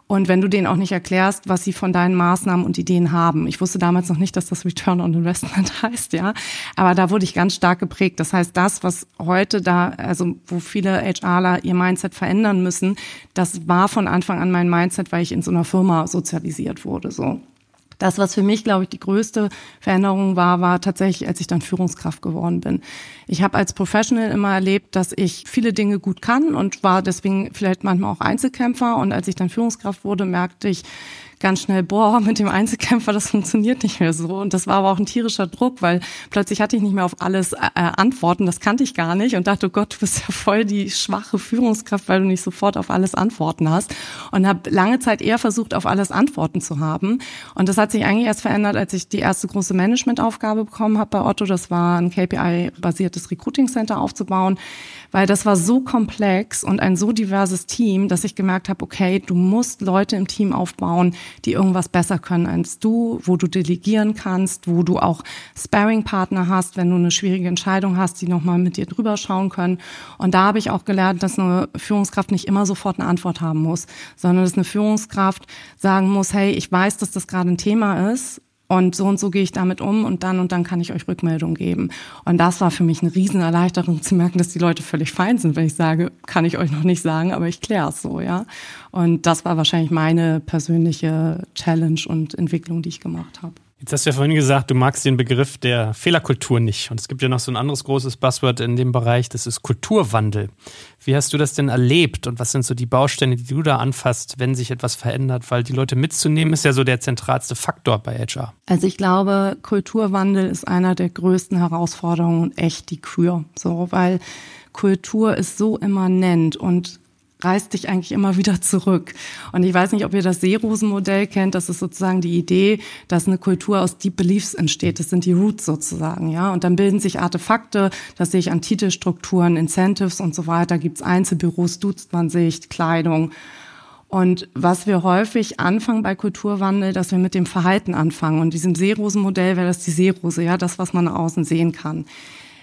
Und wenn du denen auch nicht erklärst, was sie von deinen Maßnahmen und Ideen haben. Ich wusste damals noch nicht, dass das Return on Investment heißt, ja. Aber da wurde ich ganz stark geprägt. Das heißt, das, was heute da, also wo viele HRler ihr Mindset verändern müssen, das war von Anfang an mein Mindset, weil ich in so einer Firma sozialisiert wurde, so. Das, was für mich, glaube ich, die größte Veränderung war, war tatsächlich, als ich dann Führungskraft geworden bin. Ich habe als Professional immer erlebt, dass ich viele Dinge gut kann und war deswegen vielleicht manchmal auch Einzelkämpfer. Und als ich dann Führungskraft wurde, merkte ich, ganz schnell, boah, mit dem Einzelkämpfer, das funktioniert nicht mehr so. Und das war aber auch ein tierischer Druck, weil plötzlich hatte ich nicht mehr auf alles äh, Antworten, das kannte ich gar nicht und dachte, oh Gott, du bist ja voll die schwache Führungskraft, weil du nicht sofort auf alles Antworten hast. Und habe lange Zeit eher versucht, auf alles Antworten zu haben. Und das hat sich eigentlich erst verändert, als ich die erste große Managementaufgabe bekommen habe bei Otto. Das war ein KPI-basiertes Recruiting Center aufzubauen weil das war so komplex und ein so diverses Team, dass ich gemerkt habe, okay, du musst Leute im Team aufbauen, die irgendwas besser können als du, wo du delegieren kannst, wo du auch Sparring-Partner hast, wenn du eine schwierige Entscheidung hast, die nochmal mit dir drüber schauen können. Und da habe ich auch gelernt, dass eine Führungskraft nicht immer sofort eine Antwort haben muss, sondern dass eine Führungskraft sagen muss, hey, ich weiß, dass das gerade ein Thema ist und so und so gehe ich damit um und dann und dann kann ich euch Rückmeldung geben. Und das war für mich eine Riesenerleichterung zu merken, dass die Leute völlig fein sind, wenn ich sage, kann ich euch noch nicht sagen, aber ich kläre es so, ja. Und das war wahrscheinlich meine persönliche Challenge und Entwicklung, die ich gemacht habe. Jetzt hast du ja vorhin gesagt, du magst den Begriff der Fehlerkultur nicht. Und es gibt ja noch so ein anderes großes Buzzword in dem Bereich, das ist Kulturwandel. Wie hast du das denn erlebt und was sind so die Bausteine, die du da anfasst, wenn sich etwas verändert? Weil die Leute mitzunehmen ist ja so der zentralste Faktor bei HR. Also ich glaube, Kulturwandel ist einer der größten Herausforderungen und echt die Kür. So, weil Kultur ist so immanent und reißt dich eigentlich immer wieder zurück. Und ich weiß nicht, ob ihr das Seerosen-Modell kennt. Das ist sozusagen die Idee, dass eine Kultur aus Deep Beliefs entsteht. Das sind die Roots sozusagen, ja. Und dann bilden sich Artefakte. Das sehe ich an Titelstrukturen, Incentives und so weiter. Gibt's Einzelbüros, duzt man sich, Kleidung. Und was wir häufig anfangen bei Kulturwandel, dass wir mit dem Verhalten anfangen. Und diesem Seerosen-Modell wäre das die Seerose, ja, das, was man außen sehen kann.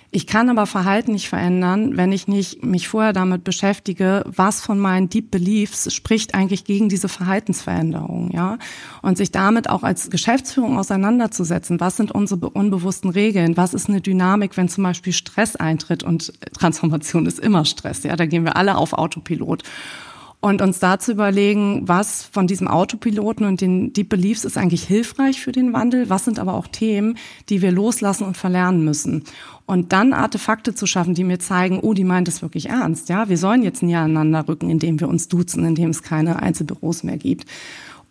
Ich kann aber Verhalten nicht verändern, wenn ich nicht mich vorher damit beschäftige, was von meinen Deep Beliefs spricht eigentlich gegen diese Verhaltensveränderung, ja? Und sich damit auch als Geschäftsführung auseinanderzusetzen. Was sind unsere unbewussten Regeln? Was ist eine Dynamik, wenn zum Beispiel Stress eintritt? Und Transformation ist immer Stress, ja? Da gehen wir alle auf Autopilot und uns da zu überlegen, was von diesem Autopiloten und den Deep Beliefs ist eigentlich hilfreich für den Wandel, was sind aber auch Themen, die wir loslassen und verlernen müssen. Und dann Artefakte zu schaffen, die mir zeigen, oh, die meint es wirklich ernst, ja, wir sollen jetzt näher aneinander rücken, indem wir uns duzen, indem es keine Einzelbüros mehr gibt.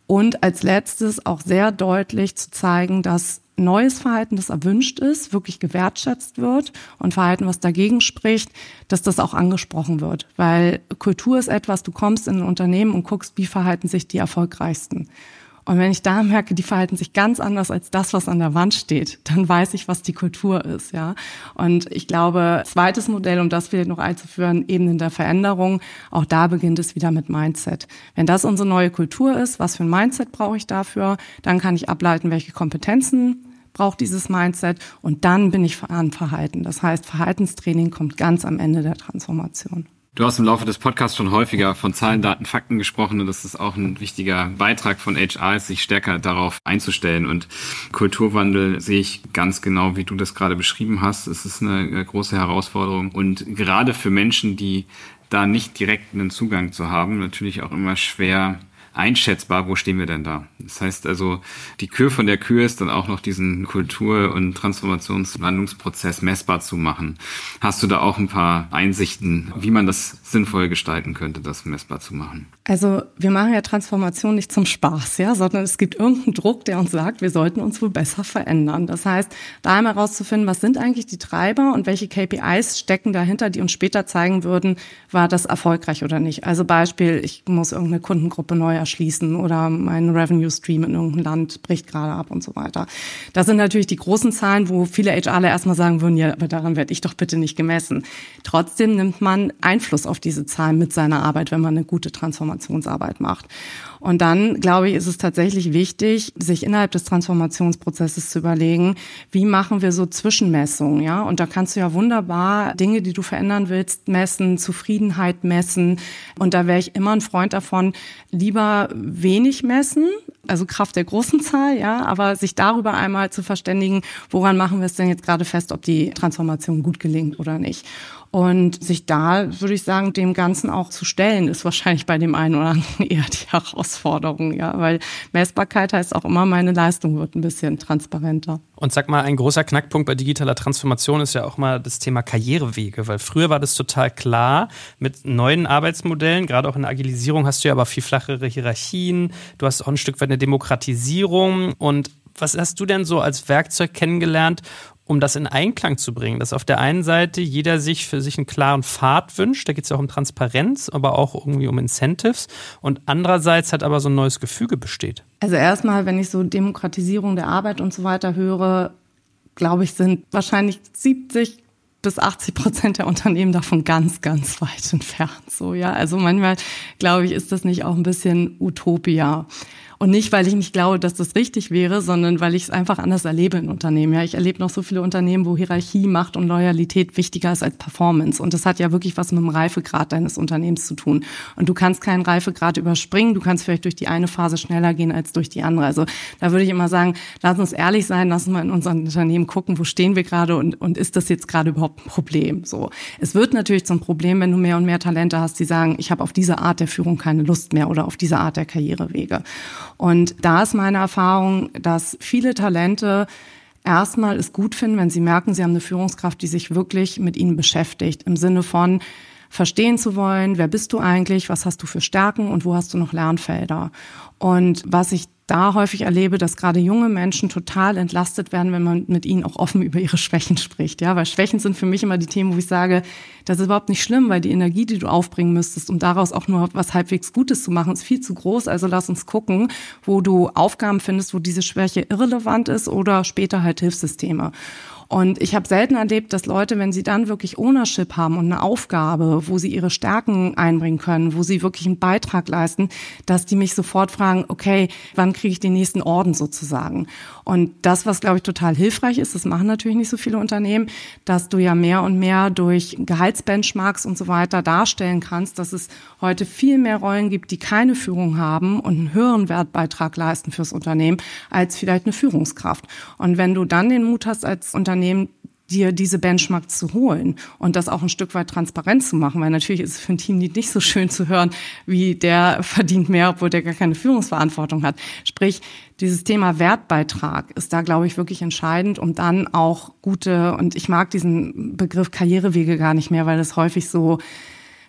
Und als letztes auch sehr deutlich zu zeigen, dass neues Verhalten, das erwünscht ist, wirklich gewertschätzt wird und Verhalten, was dagegen spricht, dass das auch angesprochen wird. Weil Kultur ist etwas, du kommst in ein Unternehmen und guckst, wie verhalten sich die Erfolgreichsten. Und wenn ich da merke, die verhalten sich ganz anders als das, was an der Wand steht, dann weiß ich, was die Kultur ist, ja. Und ich glaube, zweites Modell, um das vielleicht noch einzuführen, Ebenen der Veränderung, auch da beginnt es wieder mit Mindset. Wenn das unsere neue Kultur ist, was für ein Mindset brauche ich dafür, dann kann ich ableiten, welche Kompetenzen braucht dieses Mindset und dann bin ich an Verhalten. Das heißt, Verhaltenstraining kommt ganz am Ende der Transformation. Du hast im Laufe des Podcasts schon häufiger von Zahlen, Daten, Fakten gesprochen und das ist auch ein wichtiger Beitrag von HR, sich stärker darauf einzustellen. Und Kulturwandel sehe ich ganz genau, wie du das gerade beschrieben hast. Es ist eine große Herausforderung und gerade für Menschen, die da nicht direkt einen Zugang zu haben, natürlich auch immer schwer einschätzbar, wo stehen wir denn da? Das heißt also, die Kür von der Kür ist dann auch noch diesen Kultur- und Transformationswandlungsprozess messbar zu machen. Hast du da auch ein paar Einsichten, wie man das sinnvoll gestalten könnte, das messbar zu machen? Also wir machen ja Transformation nicht zum Spaß, ja, sondern es gibt irgendeinen Druck, der uns sagt, wir sollten uns wohl besser verändern. Das heißt, da einmal rauszufinden, was sind eigentlich die Treiber und welche KPIs stecken dahinter, die uns später zeigen würden, war das erfolgreich oder nicht. Also Beispiel, ich muss irgendeine Kundengruppe neu erschließen oder mein Revenue Stream in irgendeinem Land bricht gerade ab und so weiter. Das sind natürlich die großen Zahlen, wo viele HRler erstmal sagen würden, ja, aber daran werde ich doch bitte nicht gemessen. Trotzdem nimmt man Einfluss auf diese Zahlen mit seiner Arbeit, wenn man eine gute Transformationsarbeit macht. Und dann, glaube ich, ist es tatsächlich wichtig, sich innerhalb des Transformationsprozesses zu überlegen, wie machen wir so Zwischenmessungen, ja? Und da kannst du ja wunderbar Dinge, die du verändern willst, messen, Zufriedenheit messen. Und da wäre ich immer ein Freund davon, lieber wenig messen, also Kraft der großen Zahl, ja, aber sich darüber einmal zu verständigen, woran machen wir es denn jetzt gerade fest, ob die Transformation gut gelingt oder nicht. Und sich da, würde ich sagen, dem Ganzen auch zu stellen, ist wahrscheinlich bei dem einen oder anderen eher die Herausforderung, ja, weil Messbarkeit heißt auch immer, meine Leistung wird ein bisschen transparenter. Und sag mal, ein großer Knackpunkt bei digitaler Transformation ist ja auch mal das Thema Karrierewege, weil früher war das total klar mit neuen Arbeitsmodellen, gerade auch in der Agilisierung hast du ja aber viel flachere Hierarchien, du hast auch ein Stück weit eine Demokratisierung. Und was hast du denn so als Werkzeug kennengelernt, um das in Einklang zu bringen, dass auf der einen Seite jeder sich für sich einen klaren Pfad wünscht, da geht es ja auch um Transparenz, aber auch irgendwie um Incentives und andererseits hat aber so ein neues Gefüge besteht. Also erstmal, wenn ich so Demokratisierung der Arbeit und so weiter höre, glaube ich, sind wahrscheinlich 70 bis 80 Prozent der Unternehmen davon ganz, ganz weit entfernt. So, ja. Also manchmal, glaube ich, ist das nicht auch ein bisschen Utopia. Und nicht, weil ich nicht glaube, dass das richtig wäre, sondern weil ich es einfach anders erlebe in Unternehmen. Ja, ich erlebe noch so viele Unternehmen, wo Hierarchie, Macht und Loyalität wichtiger ist als Performance. Und das hat ja wirklich was mit dem Reifegrad deines Unternehmens zu tun. Und du kannst keinen Reifegrad überspringen. Du kannst vielleicht durch die eine Phase schneller gehen als durch die andere. Also da würde ich immer sagen, lass uns ehrlich sein, lass uns mal in unserem Unternehmen gucken, wo stehen wir gerade und, und ist das jetzt gerade überhaupt ein Problem? So. Es wird natürlich zum Problem, wenn du mehr und mehr Talente hast, die sagen, ich habe auf diese Art der Führung keine Lust mehr oder auf diese Art der Karrierewege. Und da ist meine Erfahrung, dass viele Talente erstmal es gut finden, wenn sie merken, sie haben eine Führungskraft, die sich wirklich mit ihnen beschäftigt, im Sinne von, verstehen zu wollen, wer bist du eigentlich, was hast du für Stärken und wo hast du noch Lernfelder. Und was ich da häufig erlebe, dass gerade junge Menschen total entlastet werden, wenn man mit ihnen auch offen über ihre Schwächen spricht. Ja, weil Schwächen sind für mich immer die Themen, wo ich sage, das ist überhaupt nicht schlimm, weil die Energie, die du aufbringen müsstest, um daraus auch nur was halbwegs Gutes zu machen, ist viel zu groß. Also lass uns gucken, wo du Aufgaben findest, wo diese Schwäche irrelevant ist oder später halt Hilfssysteme. Und ich habe selten erlebt, dass Leute, wenn sie dann wirklich Ownership haben und eine Aufgabe, wo sie ihre Stärken einbringen können, wo sie wirklich einen Beitrag leisten, dass die mich sofort fragen, okay, wann kriege ich den nächsten Orden sozusagen? Und das, was, glaube ich, total hilfreich ist, das machen natürlich nicht so viele Unternehmen, dass du ja mehr und mehr durch Gehaltsbenchmarks und so weiter darstellen kannst, dass es heute viel mehr Rollen gibt, die keine Führung haben und einen höheren Wertbeitrag leisten fürs Unternehmen als vielleicht eine Führungskraft. Und wenn du dann den Mut hast, als Unternehmen dir diese Benchmark zu holen und das auch ein Stück weit transparent zu machen, weil natürlich ist es für ein Team nicht so schön zu hören, wie der verdient mehr, obwohl der gar keine Führungsverantwortung hat. Sprich, dieses Thema Wertbeitrag ist da, glaube ich, wirklich entscheidend, um dann auch gute, und ich mag diesen Begriff Karrierewege gar nicht mehr, weil es häufig so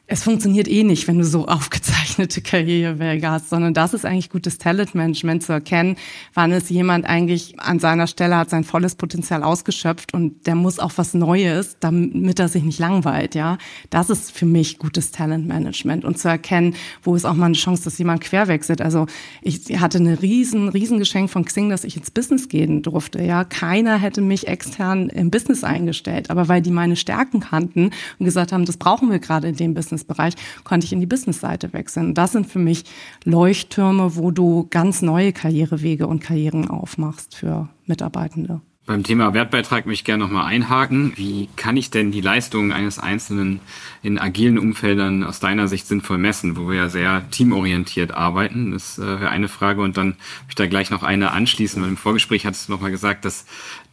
es funktioniert eh nicht, wenn du so aufgezeichnete Karrierewege hast, sondern das ist eigentlich gutes Talentmanagement zu erkennen, wann ist jemand eigentlich an seiner Stelle hat sein volles Potenzial ausgeschöpft und der muss auch was Neues, damit er sich nicht langweilt, ja. Das ist für mich gutes Talentmanagement und zu erkennen, wo ist auch mal eine Chance, dass jemand querwechselt. Also ich hatte eine riesen, riesen Geschenk von Xing, dass ich ins Business gehen durfte, ja. Keiner hätte mich extern im Business eingestellt, aber weil die meine Stärken kannten und gesagt haben, das brauchen wir gerade in dem Business, Businessbereich, konnte ich in die Businessseite wechseln. Das sind für mich Leuchttürme, wo du ganz neue Karrierewege und Karrieren aufmachst für Mitarbeitende. Beim Thema Wertbeitrag möchte ich gerne nochmal einhaken. Wie kann ich denn die Leistungen eines Einzelnen in agilen Umfeldern aus deiner Sicht sinnvoll messen, wo wir ja sehr teamorientiert arbeiten? Das äh, wäre eine Frage. Und dann möchte ich da gleich noch eine anschließen, weil im Vorgespräch hattest du nochmal gesagt, dass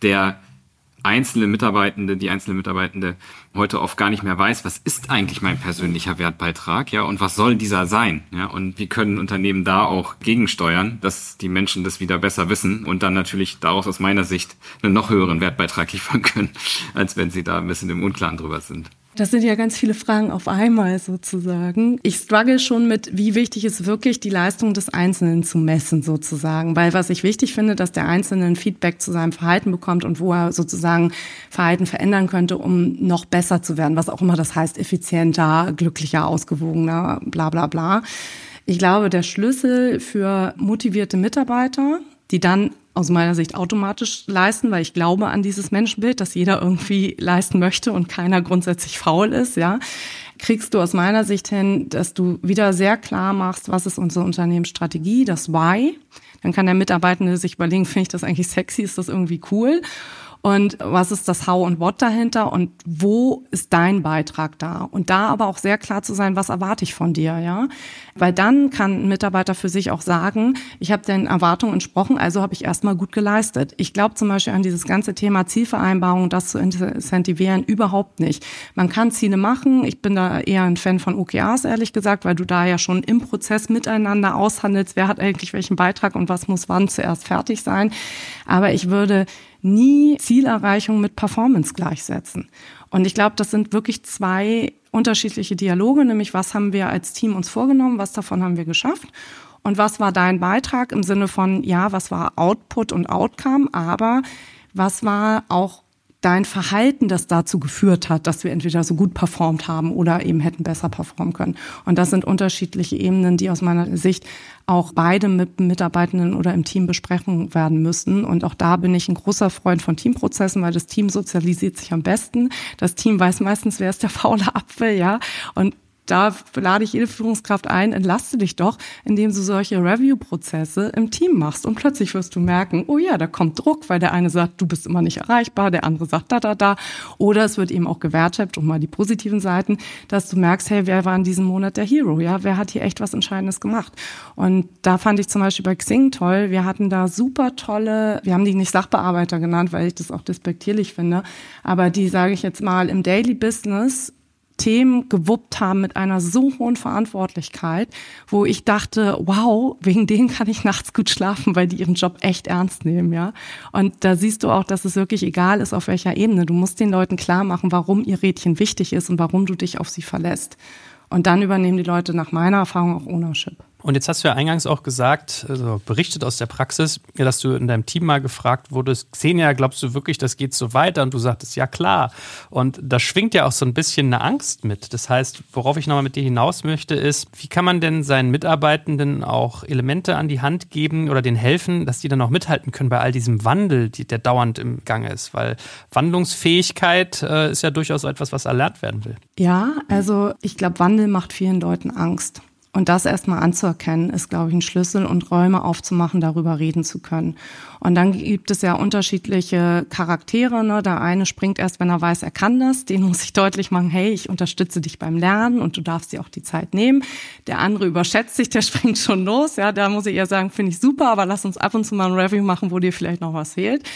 der einzelne Mitarbeitende, die einzelne Mitarbeitende heute oft gar nicht mehr weiß, was ist eigentlich mein persönlicher Wertbeitrag, ja, und was soll dieser sein, ja, und wie können Unternehmen da auch gegensteuern, dass die Menschen das wieder besser wissen und dann natürlich daraus aus meiner Sicht einen noch höheren Wertbeitrag liefern können, als wenn sie da ein bisschen im Unklaren drüber sind. Das sind ja ganz viele Fragen auf einmal sozusagen. Ich struggle schon mit, wie wichtig ist wirklich, die Leistung des Einzelnen zu messen sozusagen. Weil was ich wichtig finde, dass der Einzelne ein Feedback zu seinem Verhalten bekommt und wo er sozusagen Verhalten verändern könnte, um noch besser zu werden. Was auch immer das heißt, effizienter, glücklicher, ausgewogener, bla bla bla. Ich glaube, der Schlüssel für motivierte Mitarbeiter, die dann aus meiner Sicht automatisch leisten, weil ich glaube an dieses Menschenbild, dass jeder irgendwie leisten möchte und keiner grundsätzlich faul ist, ja, kriegst du aus meiner Sicht hin, dass du wieder sehr klar machst, was ist unsere Unternehmensstrategie, das Why. Dann kann der Mitarbeitende sich überlegen, finde ich das eigentlich sexy, ist das irgendwie cool? Und was ist das How und What dahinter und wo ist dein Beitrag da? Und da aber auch sehr klar zu sein, was erwarte ich von dir, ja? Weil dann kann ein Mitarbeiter für sich auch sagen, ich habe den Erwartungen entsprochen, also habe ich erstmal gut geleistet. Ich glaube zum Beispiel an dieses ganze Thema Zielvereinbarung, das zu incentivieren, überhaupt nicht. Man kann Ziele machen. Ich bin da eher ein Fan von OKRs, ehrlich gesagt, weil du da ja schon im Prozess miteinander aushandelst, wer hat eigentlich welchen Beitrag und was muss wann zuerst fertig sein. Aber ich würde nie Zielerreichung mit Performance gleichsetzen. Und ich glaube, das sind wirklich zwei unterschiedliche Dialoge, nämlich was haben wir als Team uns vorgenommen, was davon haben wir geschafft und was war dein Beitrag im Sinne von, ja, was war Output und Outcome, aber was war auch dein Verhalten, das dazu geführt hat, dass wir entweder so gut performt haben oder eben hätten besser performen können. Und das sind unterschiedliche Ebenen, die aus meiner Sicht auch beide mit Mitarbeitenden oder im Team besprechen werden müssen. Und auch da bin ich ein großer Freund von Teamprozessen, weil das Team sozialisiert sich am besten. Das Team weiß meistens, wer ist der faule Apfel, ja. Und da lade ich jede Führungskraft ein, entlaste dich doch, indem du solche Review-Prozesse im Team machst. Und plötzlich wirst du merken, oh ja, da kommt Druck, weil der eine sagt, du bist immer nicht erreichbar, der andere sagt da, da, da. Oder es wird eben auch gewertschätzt, um mal die positiven Seiten, dass du merkst, hey, wer war in diesem Monat der Hero? Ja, wer hat hier echt was Entscheidendes gemacht? Und da fand ich zum Beispiel bei Xing toll. Wir hatten da super tolle, wir haben die nicht Sachbearbeiter genannt, weil ich das auch despektierlich finde, aber die, sage ich jetzt mal, im Daily Business Themen gewuppt haben mit einer so hohen Verantwortlichkeit, wo ich dachte, wow, wegen denen kann ich nachts gut schlafen, weil die ihren Job echt ernst nehmen, ja. Und da siehst du auch, dass es wirklich egal ist, auf welcher Ebene. Du musst den Leuten klar machen, warum ihr Rädchen wichtig ist und warum du dich auf sie verlässt. Und dann übernehmen die Leute nach meiner Erfahrung auch Ownership. Und jetzt hast du ja eingangs auch gesagt, also berichtet aus der Praxis, dass du in deinem Team mal gefragt wurdest, Xenia, glaubst du wirklich, das geht so weiter? Und du sagtest, ja klar. Und da schwingt ja auch so ein bisschen eine Angst mit. Das heißt, worauf ich nochmal mit dir hinaus möchte, ist, wie kann man denn seinen Mitarbeitenden auch Elemente an die Hand geben oder denen helfen, dass die dann auch mithalten können bei all diesem Wandel, der dauernd im Gange ist? Weil Wandlungsfähigkeit äh, ist ja durchaus etwas, was erlernt werden will. Ja, also ich glaube, Wandel macht vielen Leuten Angst. Und das erstmal anzuerkennen, ist, glaube ich, ein Schlüssel und Räume aufzumachen, darüber reden zu können. Und dann gibt es ja unterschiedliche Charaktere. Ne? Der eine springt erst, wenn er weiß, er kann das. Den muss ich deutlich machen, hey, ich unterstütze dich beim Lernen und du darfst dir auch die Zeit nehmen. Der andere überschätzt sich, der springt schon los. Ja, da muss ich eher sagen, finde ich super, aber lass uns ab und zu mal ein Review machen, wo dir vielleicht noch was fehlt.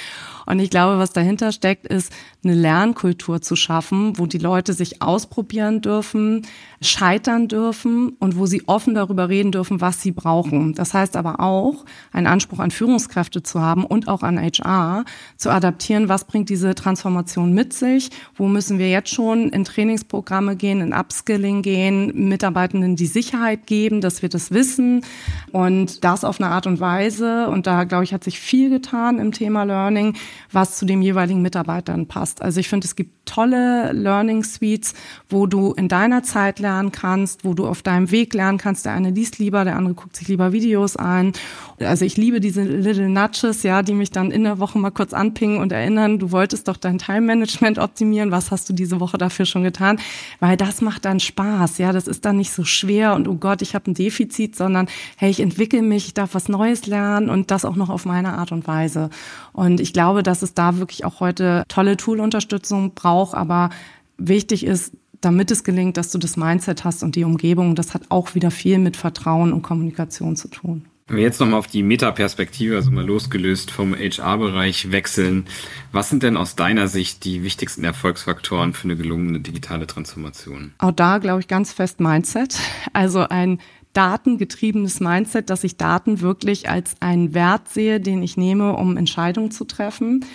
Und ich glaube, was dahinter steckt, ist eine Lernkultur zu schaffen, wo die Leute sich ausprobieren dürfen, scheitern dürfen und wo sie offen darüber reden dürfen, was sie brauchen. Das heißt aber auch, einen Anspruch an Führungskräfte zu haben und auch an HR, zu adaptieren, was bringt diese Transformation mit sich, wo müssen wir jetzt schon in Trainingsprogramme gehen, in Upskilling gehen, Mitarbeitenden die Sicherheit geben, dass wir das wissen und das auf eine Art und Weise. Und da, glaube ich, hat sich viel getan im Thema Learning, was zu dem jeweiligen Mitarbeitern passt. Also ich finde, es gibt tolle Learning Suites, wo du in deiner Zeit lernen kannst, wo du auf deinem Weg lernen kannst. Der eine liest lieber, der andere guckt sich lieber Videos ein. Also ich liebe diese Little Nudges, ja, die mich dann in der Woche mal kurz anpingen und erinnern, du wolltest doch dein Time Management optimieren. Was hast du diese Woche dafür schon getan? Weil das macht dann Spaß, ja. Das ist dann nicht so schwer und oh Gott, ich habe ein Defizit, sondern hey, ich entwickle mich, ich darf was Neues lernen und das auch noch auf meine Art und Weise. Und ich glaube, dass es da wirklich auch heute tolle Tool-Unterstützung braucht, aber wichtig ist, damit es gelingt, dass du das Mindset hast und die Umgebung, das hat auch wieder viel mit Vertrauen und Kommunikation zu tun. Wenn wir jetzt nochmal auf die Metaperspektive, also mal losgelöst vom HR-Bereich wechseln, was sind denn aus deiner Sicht die wichtigsten Erfolgsfaktoren für eine gelungene digitale Transformation? Auch da glaube ich ganz fest Mindset. Also ein datengetriebenes Mindset, dass ich Daten wirklich als einen Wert sehe, den ich nehme, um Entscheidungen zu treffen.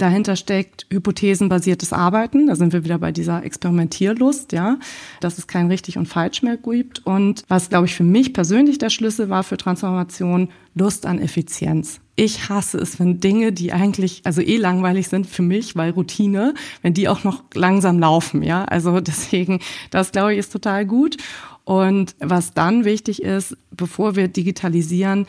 Dahinter steckt hypothesenbasiertes Arbeiten. Da sind wir wieder bei dieser Experimentierlust, ja, dass es kein richtig und falsch mehr gibt. Und was, glaube ich, für mich persönlich der Schlüssel war für Transformation, Lust an Effizienz. Ich hasse es, wenn Dinge, die eigentlich, also eh langweilig sind für mich, weil Routine, wenn die auch noch langsam laufen, ja. Also deswegen, das glaube ich, ist total gut. Und was dann wichtig ist, bevor wir digitalisieren,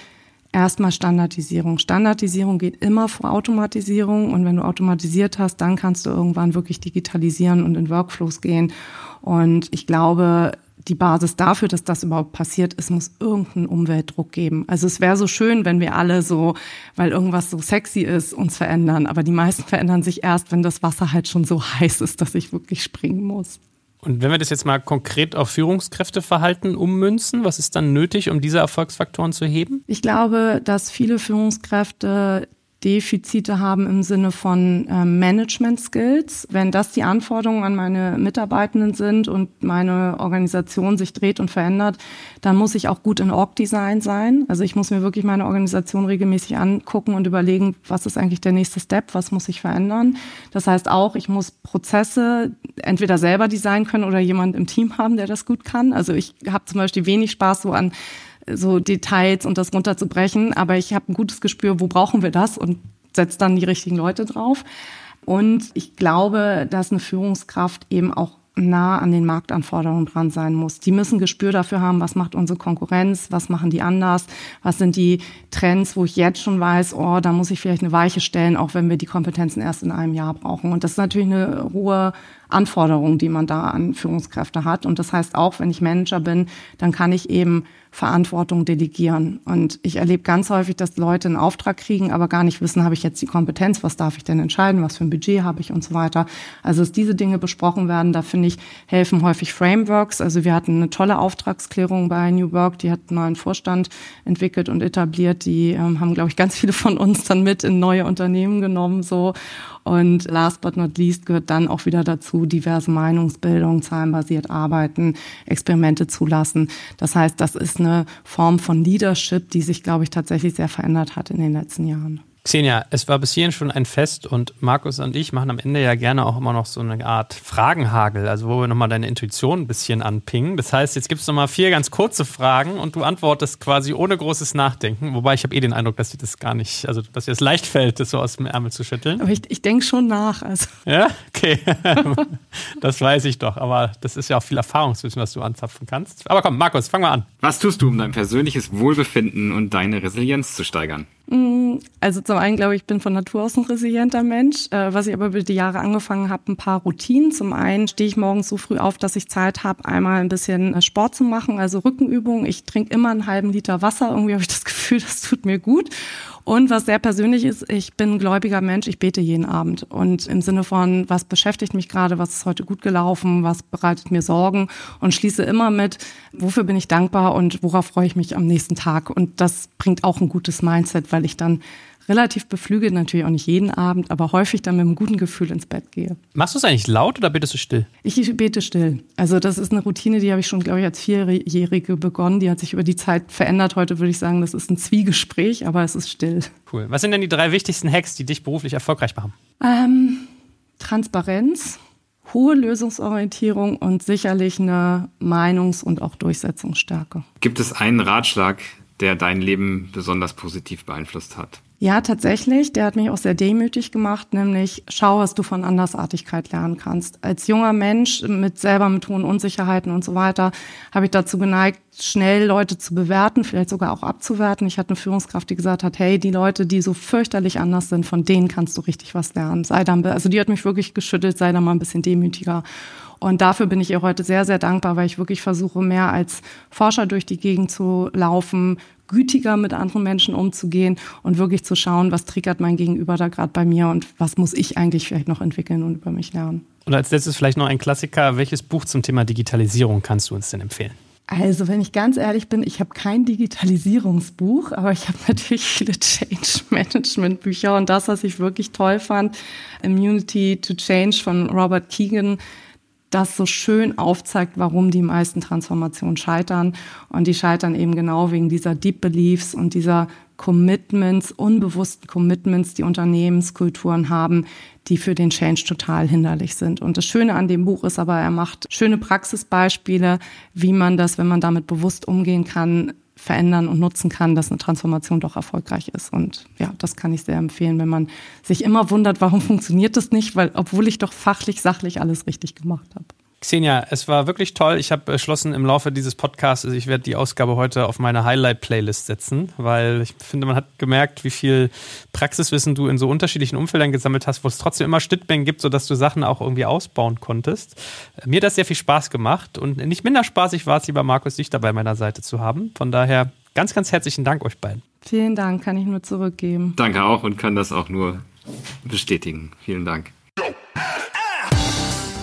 erstmal Standardisierung. Standardisierung geht immer vor Automatisierung und wenn du automatisiert hast, dann kannst du irgendwann wirklich digitalisieren und in Workflows gehen. Und ich glaube, die Basis dafür, dass das überhaupt passiert ist, muss irgendeinen Umweltdruck geben. Also es wäre so schön, wenn wir alle so, weil irgendwas so sexy ist, uns verändern. Aber die meisten verändern sich erst, wenn das Wasser halt schon so heiß ist, dass ich wirklich springen muss. Und wenn wir das jetzt mal konkret auf Führungskräfteverhalten ummünzen, was ist dann nötig, um diese Erfolgsfaktoren zu heben? Ich glaube, dass viele Führungskräfte Defizite haben im Sinne von äh, Management Skills. Wenn das die Anforderungen an meine Mitarbeitenden sind und meine Organisation sich dreht und verändert, dann muss ich auch gut in Org-Design sein. Also ich muss mir wirklich meine Organisation regelmäßig angucken und überlegen, was ist eigentlich der nächste Step, was muss ich verändern. Das heißt auch, ich muss Prozesse entweder selber designen können oder jemand im Team haben, der das gut kann. Also ich habe zum Beispiel wenig Spaß so an so Details und das runterzubrechen. Aber ich habe ein gutes Gespür, wo brauchen wir das und setze dann die richtigen Leute drauf. Und ich glaube, dass eine Führungskraft eben auch nah an den Marktanforderungen dran sein muss. Die müssen Gespür dafür haben, was macht unsere Konkurrenz, was machen die anders, was sind die Trends, wo ich jetzt schon weiß, oh, da muss ich vielleicht eine Weiche stellen, auch wenn wir die Kompetenzen erst in einem Jahr brauchen. Und das ist natürlich eine hohe Anforderung, die man da an Führungskräfte hat. Und das heißt auch, wenn ich Manager bin, dann kann ich eben Verantwortung delegieren. Und ich erlebe ganz häufig, dass Leute einen Auftrag kriegen, aber gar nicht wissen, habe ich jetzt die Kompetenz, was darf ich denn entscheiden, was für ein Budget habe ich und so weiter. Also dass diese Dinge besprochen werden, da finde ich, helfen häufig Frameworks. Also wir hatten eine tolle Auftragsklärung bei New Work, die hat einen Vorstand entwickelt und etabliert. Die ähm, haben, glaube ich, ganz viele von uns dann mit in neue Unternehmen genommen so Und last but not least gehört dann auch wieder dazu diverse Meinungsbildung, zahlenbasiert arbeiten, Experimente zulassen. Das heißt, das ist eine Form von Leadership, die sich, glaube ich, tatsächlich sehr verändert hat in den letzten Jahren. Xenia, es war bis hierhin schon ein Fest und Markus und ich machen am Ende ja gerne auch immer noch so eine Art Fragenhagel, also wo wir nochmal deine Intuition ein bisschen anpingen. Das heißt, jetzt gibt es nochmal vier ganz kurze Fragen und du antwortest quasi ohne großes Nachdenken. Wobei ich habe eh den Eindruck, dass dir das gar nicht, also dass dir es leicht fällt, das so aus dem Ärmel zu schütteln. Aber ich, ich denke schon nach. Also. Ja, okay. das weiß ich doch, aber das ist ja auch viel Erfahrungswissen, was du anzapfen kannst. Aber komm, Markus, fang mal an. Was tust du, um dein persönliches Wohlbefinden und deine Resilienz zu steigern? Mm, also zum einen glaube ich, bin von Natur aus ein resilienter Mensch. Äh, was ich aber über die Jahre angefangen habe, ein paar Routinen. Zum einen stehe ich morgens so früh auf, dass ich Zeit habe, einmal ein bisschen äh, Sport zu machen, also Rückenübungen. Ich trinke immer einen halben Liter Wasser. Irgendwie habe ich das Gefühl, das tut mir gut. Und was sehr persönlich ist, ich bin ein gläubiger Mensch, ich bete jeden Abend. Und im Sinne von, was beschäftigt mich gerade, was ist heute gut gelaufen, was bereitet mir Sorgen und schließe immer mit, wofür bin ich dankbar und worauf freue ich mich am nächsten Tag. Und das bringt auch ein gutes Mindset, weil ich dann relativ beflügelt, natürlich auch nicht jeden Abend, aber häufig dann mit einem guten Gefühl ins Bett gehe. Machst du es eigentlich laut oder betest du still? Ich bete still. Also das ist eine Routine, die habe ich schon, glaube ich, als Vierjährige begonnen. Die hat sich über die Zeit verändert. Heute würde ich sagen, das ist ein Zwiegespräch, aber es ist still. Cool. Was sind denn die drei wichtigsten Hacks, die dich beruflich erfolgreich machen? Ähm, Transparenz, hohe Lösungsorientierung und sicherlich eine Meinungs- und auch Durchsetzungsstärke. Gibt es einen Ratschlag, der dein Leben besonders positiv beeinflusst hat? Ja, tatsächlich. Der hat mich auch sehr demütig gemacht, nämlich schau, was du von Andersartigkeit lernen kannst. Als junger Mensch mit selber mit hohen Unsicherheiten und so weiter habe ich dazu geneigt, schnell Leute zu bewerten, vielleicht sogar auch abzuwerten. Ich hatte eine Führungskraft, die gesagt hat, hey, die Leute, die so fürchterlich anders sind, von denen kannst du richtig was lernen. Sei dann, also die hat mich wirklich geschüttelt, sei da mal ein bisschen demütiger. Und dafür bin ich ihr heute sehr, sehr dankbar, weil ich wirklich versuche, mehr als Forscher durch die Gegend zu laufen, gütiger mit anderen Menschen umzugehen und wirklich zu schauen, was triggert mein Gegenüber da gerade bei mir und was muss ich eigentlich vielleicht noch entwickeln und über mich lernen. Und als letztes vielleicht noch ein Klassiker. Welches Buch zum Thema Digitalisierung kannst du uns denn empfehlen? Also, wenn ich ganz ehrlich bin, ich habe kein Digitalisierungsbuch, aber ich habe natürlich viele Change Management Bücher und das, was ich wirklich toll fand, Immunity to Change von Robert Keegan, das so schön aufzeigt, warum die meisten Transformationen scheitern. Und die scheitern eben genau wegen dieser Deep Beliefs und dieser Commitments, unbewussten Commitments, die Unternehmenskulturen haben, die für den Change total hinderlich sind. Und das Schöne an dem Buch ist aber, er macht schöne Praxisbeispiele, wie man das, wenn man damit bewusst umgehen kann, verändern und nutzen kann, dass eine Transformation doch erfolgreich ist. Und ja, das kann ich sehr empfehlen, wenn man sich immer wundert, warum funktioniert das nicht, weil obwohl ich doch fachlich, sachlich alles richtig gemacht habe. Xenia, es war wirklich toll. Ich habe beschlossen im Laufe dieses Podcasts, ich werde die Ausgabe heute auf meine Highlight-Playlist setzen, weil ich finde, man hat gemerkt, wie viel Praxiswissen du in so unterschiedlichen Umfeldern gesammelt hast, wo es trotzdem immer Schnittmengen gibt, sodass du Sachen auch irgendwie ausbauen konntest. Mir hat das sehr viel Spaß gemacht und nicht minder spaßig war es, lieber Markus, dich dabei meiner Seite zu haben. Von daher ganz, ganz herzlichen Dank euch beiden. Vielen Dank, kann ich nur zurückgeben. Danke auch und kann das auch nur bestätigen. Vielen Dank.